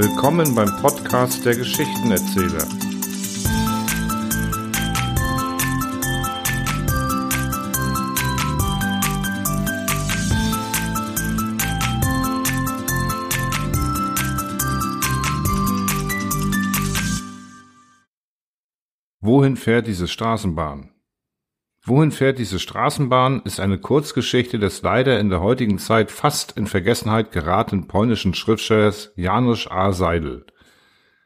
Willkommen beim Podcast der Geschichtenerzähler. Wohin fährt diese Straßenbahn? Wohin fährt diese Straßenbahn ist eine Kurzgeschichte des leider in der heutigen Zeit fast in Vergessenheit geratenen polnischen Schriftstellers Janusz A. Seidel.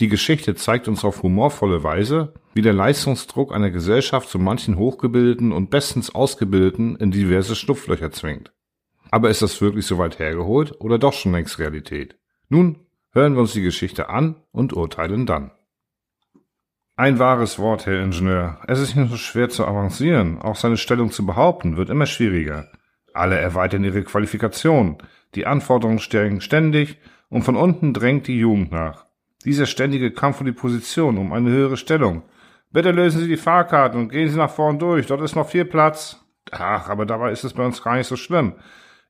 Die Geschichte zeigt uns auf humorvolle Weise, wie der Leistungsdruck einer Gesellschaft zu manchen Hochgebildeten und bestens Ausgebildeten in diverse Schlupflöcher zwingt. Aber ist das wirklich so weit hergeholt oder doch schon längst Realität? Nun hören wir uns die Geschichte an und urteilen dann. Ein wahres Wort, Herr Ingenieur. Es ist nicht so schwer zu avancieren. Auch seine Stellung zu behaupten wird immer schwieriger. Alle erweitern ihre Qualifikation. Die Anforderungen steigen ständig und von unten drängt die Jugend nach. Dieser ständige Kampf um die Position, um eine höhere Stellung. Bitte lösen Sie die Fahrkarten und gehen Sie nach vorn durch. Dort ist noch viel Platz. Ach, aber dabei ist es bei uns gar nicht so schlimm.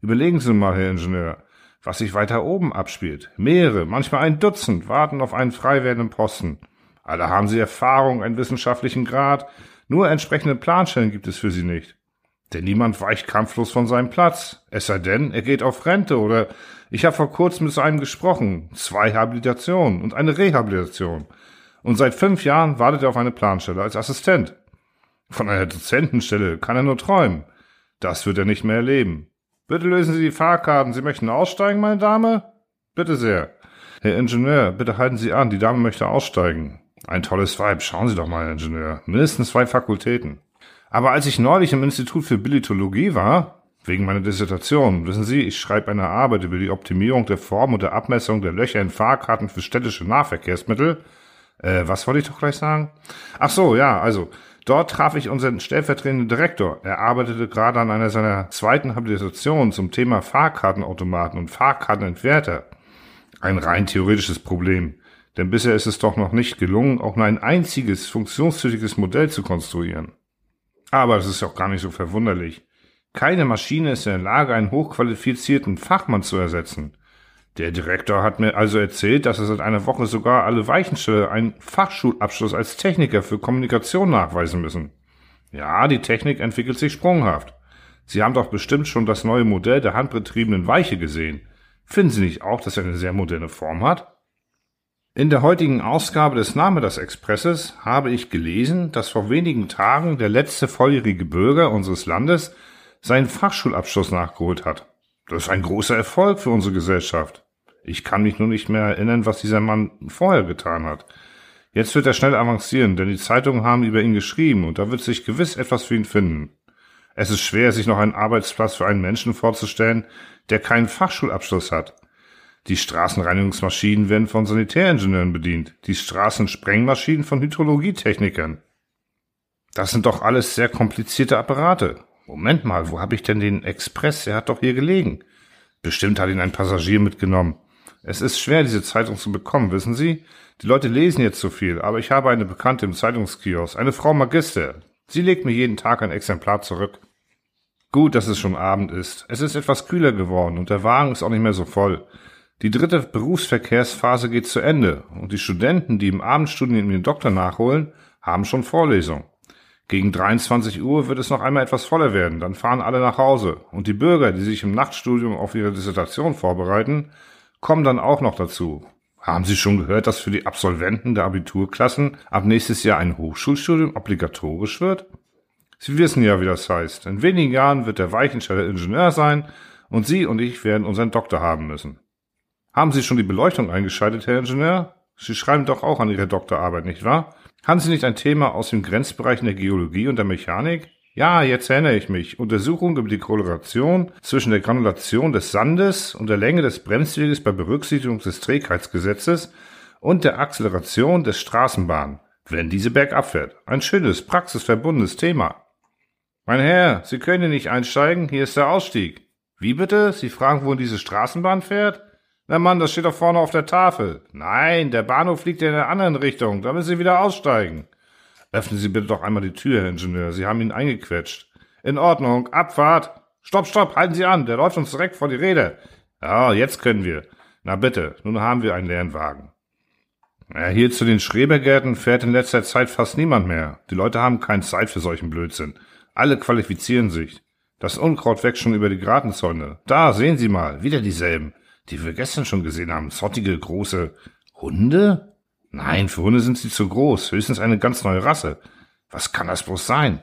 Überlegen Sie mal, Herr Ingenieur, was sich weiter oben abspielt. Mehrere, manchmal ein Dutzend warten auf einen frei werdenden Posten. Alle haben sie Erfahrung, einen wissenschaftlichen Grad, nur entsprechende Planstellen gibt es für sie nicht. Denn niemand weicht kampflos von seinem Platz. Es sei denn, er geht auf Rente oder ich habe vor kurzem mit einem gesprochen. Zwei Habilitationen und eine Rehabilitation. Und seit fünf Jahren wartet er auf eine Planstelle als Assistent. Von einer Dozentenstelle kann er nur träumen. Das wird er nicht mehr erleben. Bitte lösen Sie die Fahrkarten. Sie möchten aussteigen, meine Dame? Bitte sehr. Herr Ingenieur, bitte halten Sie an. Die Dame möchte aussteigen. Ein tolles Vibe. Schauen Sie doch mal, Ingenieur. Mindestens zwei Fakultäten. Aber als ich neulich im Institut für Bilitologie war, wegen meiner Dissertation, wissen Sie, ich schreibe eine Arbeit über die Optimierung der Form und der Abmessung der Löcher in Fahrkarten für städtische Nahverkehrsmittel. Äh, was wollte ich doch gleich sagen? Ach so, ja, also, dort traf ich unseren stellvertretenden Direktor. Er arbeitete gerade an einer seiner zweiten Habilitationen zum Thema Fahrkartenautomaten und Fahrkartenentwerter. Ein rein theoretisches Problem. Denn bisher ist es doch noch nicht gelungen, auch nur ein einziges funktionstüchtiges Modell zu konstruieren. Aber das ist auch gar nicht so verwunderlich. Keine Maschine ist in der Lage, einen hochqualifizierten Fachmann zu ersetzen. Der Direktor hat mir also erzählt, dass er seit einer Woche sogar alle Weichenstelle einen Fachschulabschluss als Techniker für Kommunikation nachweisen müssen. Ja, die Technik entwickelt sich sprunghaft. Sie haben doch bestimmt schon das neue Modell der handbetriebenen Weiche gesehen. Finden Sie nicht auch, dass er eine sehr moderne Form hat? In der heutigen Ausgabe des Nachmittagsexpresses habe ich gelesen, dass vor wenigen Tagen der letzte volljährige Bürger unseres Landes seinen Fachschulabschluss nachgeholt hat. Das ist ein großer Erfolg für unsere Gesellschaft. Ich kann mich nur nicht mehr erinnern, was dieser Mann vorher getan hat. Jetzt wird er schnell avancieren, denn die Zeitungen haben über ihn geschrieben und da wird sich gewiss etwas für ihn finden. Es ist schwer, sich noch einen Arbeitsplatz für einen Menschen vorzustellen, der keinen Fachschulabschluss hat. Die Straßenreinigungsmaschinen werden von Sanitäringenieuren bedient, die Straßensprengmaschinen von Hydrologietechnikern. Das sind doch alles sehr komplizierte Apparate. Moment mal, wo habe ich denn den Express? Er hat doch hier gelegen. Bestimmt hat ihn ein Passagier mitgenommen. Es ist schwer, diese Zeitung zu bekommen, wissen Sie? Die Leute lesen jetzt so viel, aber ich habe eine Bekannte im Zeitungskiosk, eine Frau Magister. Sie legt mir jeden Tag ein Exemplar zurück. Gut, dass es schon Abend ist. Es ist etwas kühler geworden und der Wagen ist auch nicht mehr so voll. Die dritte Berufsverkehrsphase geht zu Ende und die Studenten, die im Abendstudium den Doktor nachholen, haben schon Vorlesung. Gegen 23 Uhr wird es noch einmal etwas voller werden, dann fahren alle nach Hause und die Bürger, die sich im Nachtstudium auf ihre Dissertation vorbereiten, kommen dann auch noch dazu. Haben Sie schon gehört, dass für die Absolventen der Abiturklassen ab nächstes Jahr ein Hochschulstudium obligatorisch wird? Sie wissen ja, wie das heißt. In wenigen Jahren wird der Weichensteller Ingenieur sein und Sie und ich werden unseren Doktor haben müssen. Haben Sie schon die Beleuchtung eingeschaltet, Herr Ingenieur? Sie schreiben doch auch an Ihre Doktorarbeit, nicht wahr? Haben Sie nicht ein Thema aus dem Grenzbereich der Geologie und der Mechanik? Ja, jetzt erinnere ich mich. Untersuchung über die Korrelation zwischen der Granulation des Sandes und der Länge des Bremsweges bei Berücksichtigung des Trägheitsgesetzes und der Acceleration des Straßenbahn, wenn diese bergab fährt. Ein schönes, praxisverbundenes Thema. Mein Herr, Sie können hier nicht einsteigen, hier ist der Ausstieg. Wie bitte? Sie fragen, wo diese Straßenbahn fährt? Na Mann, das steht doch vorne auf der Tafel. Nein, der Bahnhof liegt in der anderen Richtung. Da müssen Sie wieder aussteigen. Öffnen Sie bitte doch einmal die Tür, Herr Ingenieur. Sie haben ihn eingequetscht. In Ordnung. Abfahrt. Stopp, stopp. Halten Sie an. Der läuft uns direkt vor die Rede. Ja, jetzt können wir. Na bitte, nun haben wir einen leeren Wagen. Ja, hier zu den Schrebergärten fährt in letzter Zeit fast niemand mehr. Die Leute haben keine Zeit für solchen Blödsinn. Alle qualifizieren sich. Das Unkraut wächst schon über die Gartenzäune. Da, sehen Sie mal, wieder dieselben, die wir gestern schon gesehen haben. Zottige, große Hunde? Nein, für Hunde sind sie zu groß. Höchstens eine ganz neue Rasse. Was kann das bloß sein?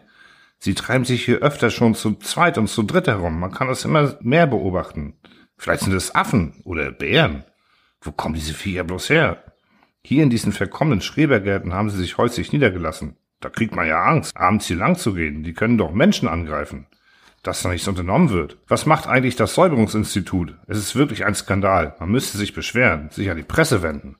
Sie treiben sich hier öfter schon zu zweit und zu dritt herum. Man kann das immer mehr beobachten. Vielleicht sind es Affen oder Bären. Wo kommen diese Viecher bloß her? Hier in diesen verkommenen Schrebergärten haben sie sich häuslich niedergelassen. Da kriegt man ja Angst, abends hier lang zu gehen. Die können doch Menschen angreifen. Dass da nichts unternommen wird. Was macht eigentlich das Säuberungsinstitut? Es ist wirklich ein Skandal. Man müsste sich beschweren, sich an die Presse wenden.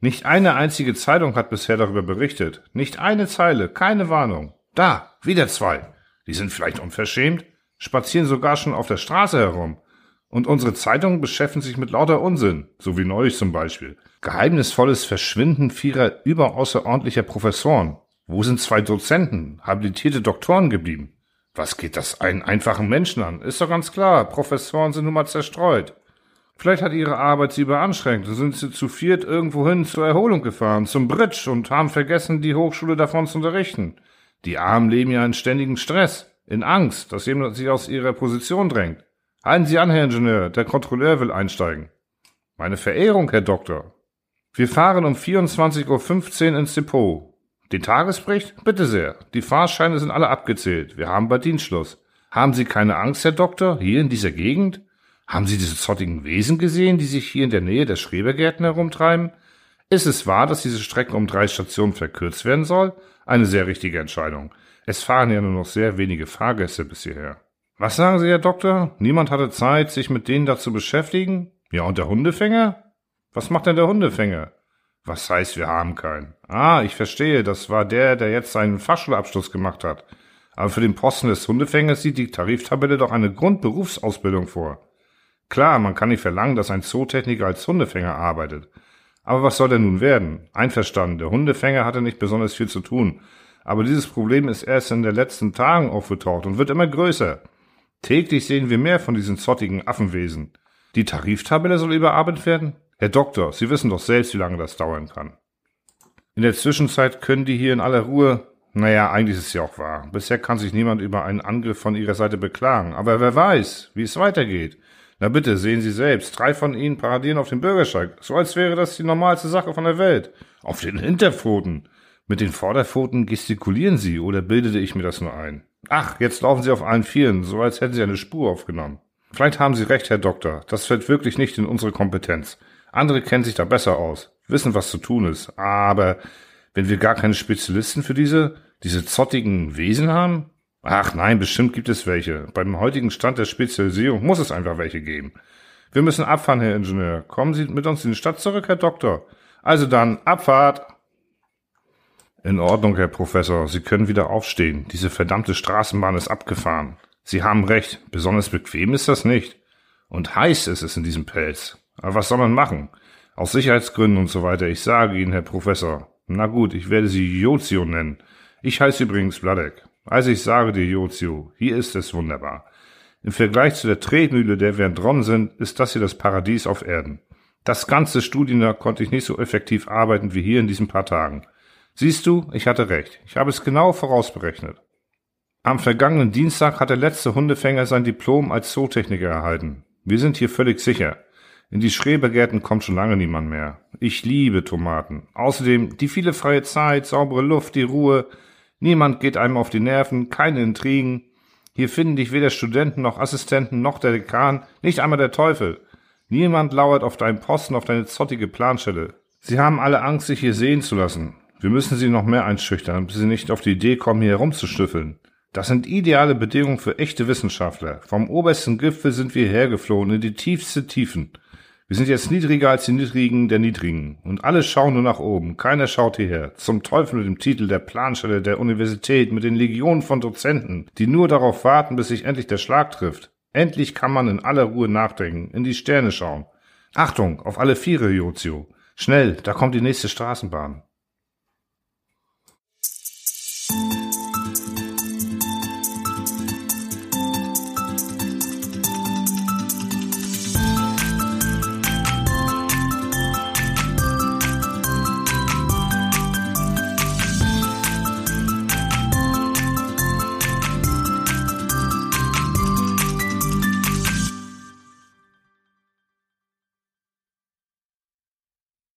Nicht eine einzige Zeitung hat bisher darüber berichtet. Nicht eine Zeile, keine Warnung. Da, wieder zwei. Die sind vielleicht unverschämt, spazieren sogar schon auf der Straße herum. Und unsere Zeitungen beschäftigen sich mit lauter Unsinn, so wie neulich zum Beispiel. Geheimnisvolles Verschwinden vierer überaußerordentlicher Professoren. Wo sind zwei Dozenten, habilitierte Doktoren geblieben? Was geht das einen einfachen Menschen an? Ist doch ganz klar, Professoren sind nun mal zerstreut. Vielleicht hat ihre Arbeit sie beanstrengt, sind sie zu viert irgendwohin zur Erholung gefahren, zum Bridge und haben vergessen, die Hochschule davon zu unterrichten. Die Armen leben ja in ständigem Stress, in Angst, dass jemand sie aus ihrer Position drängt. Halten Sie an, Herr Ingenieur, der Kontrolleur will einsteigen. Meine Verehrung, Herr Doktor. Wir fahren um 24.15 Uhr ins Depot. Den Tagesbericht? Bitte sehr. Die Fahrscheine sind alle abgezählt. Wir haben bei Dienstschluss. Haben Sie keine Angst, Herr Doktor, hier in dieser Gegend? Haben Sie diese zottigen Wesen gesehen, die sich hier in der Nähe der Schrebergärten herumtreiben? Ist es wahr, dass diese Strecke um drei Stationen verkürzt werden soll? Eine sehr richtige Entscheidung. Es fahren ja nur noch sehr wenige Fahrgäste bis hierher. Was sagen Sie, Herr Doktor? Niemand hatte Zeit, sich mit denen da zu beschäftigen? Ja, und der Hundefänger? Was macht denn der Hundefänger? Was heißt, wir haben keinen? Ah, ich verstehe, das war der, der jetzt seinen Fachschulabschluss gemacht hat. Aber für den Posten des Hundefängers sieht die Tariftabelle doch eine Grundberufsausbildung vor. Klar, man kann nicht verlangen, dass ein Zootechniker als Hundefänger arbeitet. Aber was soll er nun werden? Einverstanden, der Hundefänger hatte nicht besonders viel zu tun. Aber dieses Problem ist erst in den letzten Tagen aufgetaucht und wird immer größer. Täglich sehen wir mehr von diesen zottigen Affenwesen. Die Tariftabelle soll überarbeitet werden? Herr Doktor, Sie wissen doch selbst, wie lange das dauern kann. In der Zwischenzeit können die hier in aller Ruhe. Naja, eigentlich ist es ja auch wahr. Bisher kann sich niemand über einen Angriff von ihrer Seite beklagen. Aber wer weiß, wie es weitergeht. Na bitte, sehen Sie selbst, drei von Ihnen paradieren auf dem Bürgersteig, so als wäre das die normalste Sache von der Welt. Auf den Hinterpfoten. Mit den Vorderpfoten gestikulieren Sie, oder bildete ich mir das nur ein? Ach, jetzt laufen Sie auf allen Vieren, so als hätten Sie eine Spur aufgenommen. Vielleicht haben Sie recht, Herr Doktor, das fällt wirklich nicht in unsere Kompetenz. Andere kennen sich da besser aus, wissen, was zu tun ist. Aber wenn wir gar keine Spezialisten für diese, diese zottigen Wesen haben? Ach nein, bestimmt gibt es welche. Beim heutigen Stand der Spezialisierung muss es einfach welche geben. Wir müssen abfahren, Herr Ingenieur. Kommen Sie mit uns in die Stadt zurück, Herr Doktor. Also dann, Abfahrt! In Ordnung, Herr Professor. Sie können wieder aufstehen. Diese verdammte Straßenbahn ist abgefahren. Sie haben recht. Besonders bequem ist das nicht. Und heiß ist es in diesem Pelz. Aber was soll man machen? Aus Sicherheitsgründen und so weiter. Ich sage Ihnen, Herr Professor. Na gut, ich werde Sie Jozio nennen. Ich heiße übrigens Vladek. Also ich sage dir, Jozio, hier ist es wunderbar. Im Vergleich zu der Tretmühle, der wir entronnen sind, ist das hier das Paradies auf Erden. Das ganze Studienjahr konnte ich nicht so effektiv arbeiten wie hier in diesen paar Tagen. Siehst du, ich hatte recht. Ich habe es genau vorausberechnet. Am vergangenen Dienstag hat der letzte Hundefänger sein Diplom als Zootechniker erhalten. Wir sind hier völlig sicher. In die Schrebergärten kommt schon lange niemand mehr. Ich liebe Tomaten. Außerdem die viele freie Zeit, saubere Luft, die Ruhe, Niemand geht einem auf die Nerven, keine Intrigen. Hier finden dich weder Studenten noch Assistenten noch der Dekan, nicht einmal der Teufel. Niemand lauert auf deinen Posten, auf deine zottige Planstelle. Sie haben alle Angst, sich hier sehen zu lassen. Wir müssen sie noch mehr einschüchtern, bis sie nicht auf die Idee kommen, hier herumzustüffeln. Das sind ideale Bedingungen für echte Wissenschaftler. Vom obersten Gipfel sind wir hergeflohen in die tiefste Tiefen. Wir sind jetzt niedriger als die Niedrigen der Niedrigen. Und alle schauen nur nach oben. Keiner schaut hierher. Zum Teufel mit dem Titel der Planstelle der Universität, mit den Legionen von Dozenten, die nur darauf warten, bis sich endlich der Schlag trifft. Endlich kann man in aller Ruhe nachdenken, in die Sterne schauen. Achtung, auf alle Viere, Jozio. Schnell, da kommt die nächste Straßenbahn.